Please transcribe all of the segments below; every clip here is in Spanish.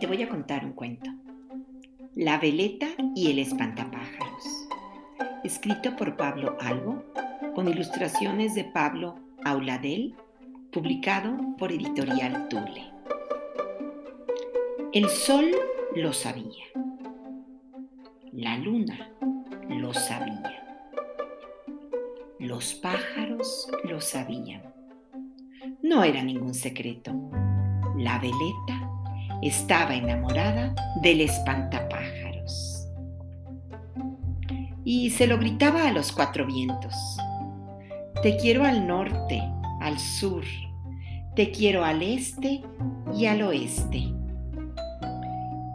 te voy a contar un cuento. La veleta y el espantapájaros. Escrito por Pablo Albo, con ilustraciones de Pablo Auladel, publicado por Editorial Tule. El sol lo sabía. La luna lo sabía. Los pájaros lo sabían. No era ningún secreto. La veleta estaba enamorada del espantapájaros. Y se lo gritaba a los cuatro vientos. Te quiero al norte, al sur, te quiero al este y al oeste.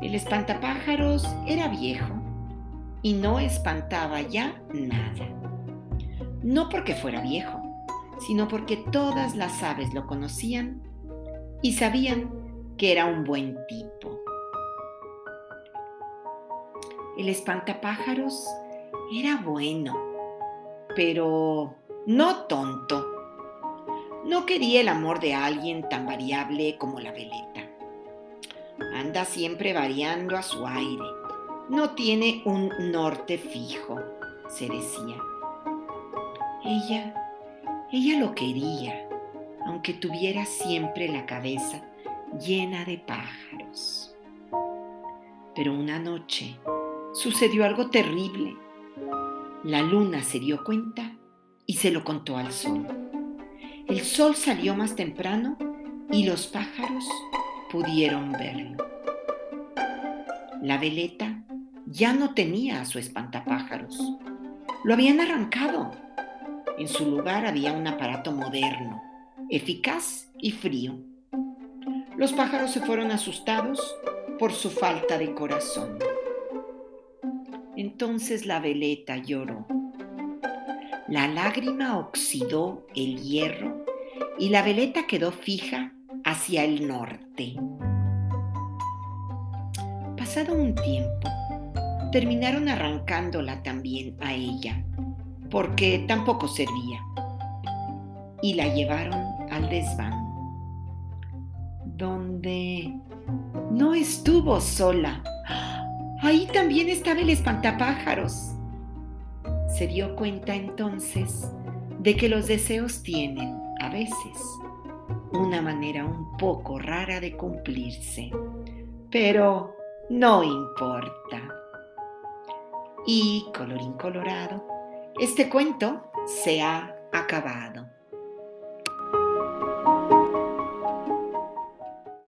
El espantapájaros era viejo y no espantaba ya nada. No porque fuera viejo, sino porque todas las aves lo conocían y sabían que era un buen tipo. El espantapájaros era bueno, pero no tonto. No quería el amor de alguien tan variable como la veleta. Anda siempre variando a su aire. No tiene un norte fijo, se decía. Ella, ella lo quería, aunque tuviera siempre la cabeza llena de pájaros. Pero una noche sucedió algo terrible. La luna se dio cuenta y se lo contó al sol. El sol salió más temprano y los pájaros pudieron verlo. La veleta ya no tenía a su espantapájaros. Lo habían arrancado. En su lugar había un aparato moderno, eficaz y frío los pájaros se fueron asustados por su falta de corazón. Entonces la veleta lloró. La lágrima oxidó el hierro y la veleta quedó fija hacia el norte. Pasado un tiempo, terminaron arrancándola también a ella, porque tampoco servía, y la llevaron al desván donde no estuvo sola. Ahí también estaba el espantapájaros. Se dio cuenta entonces de que los deseos tienen, a veces, una manera un poco rara de cumplirse. Pero no importa. Y, colorín colorado, este cuento se ha acabado.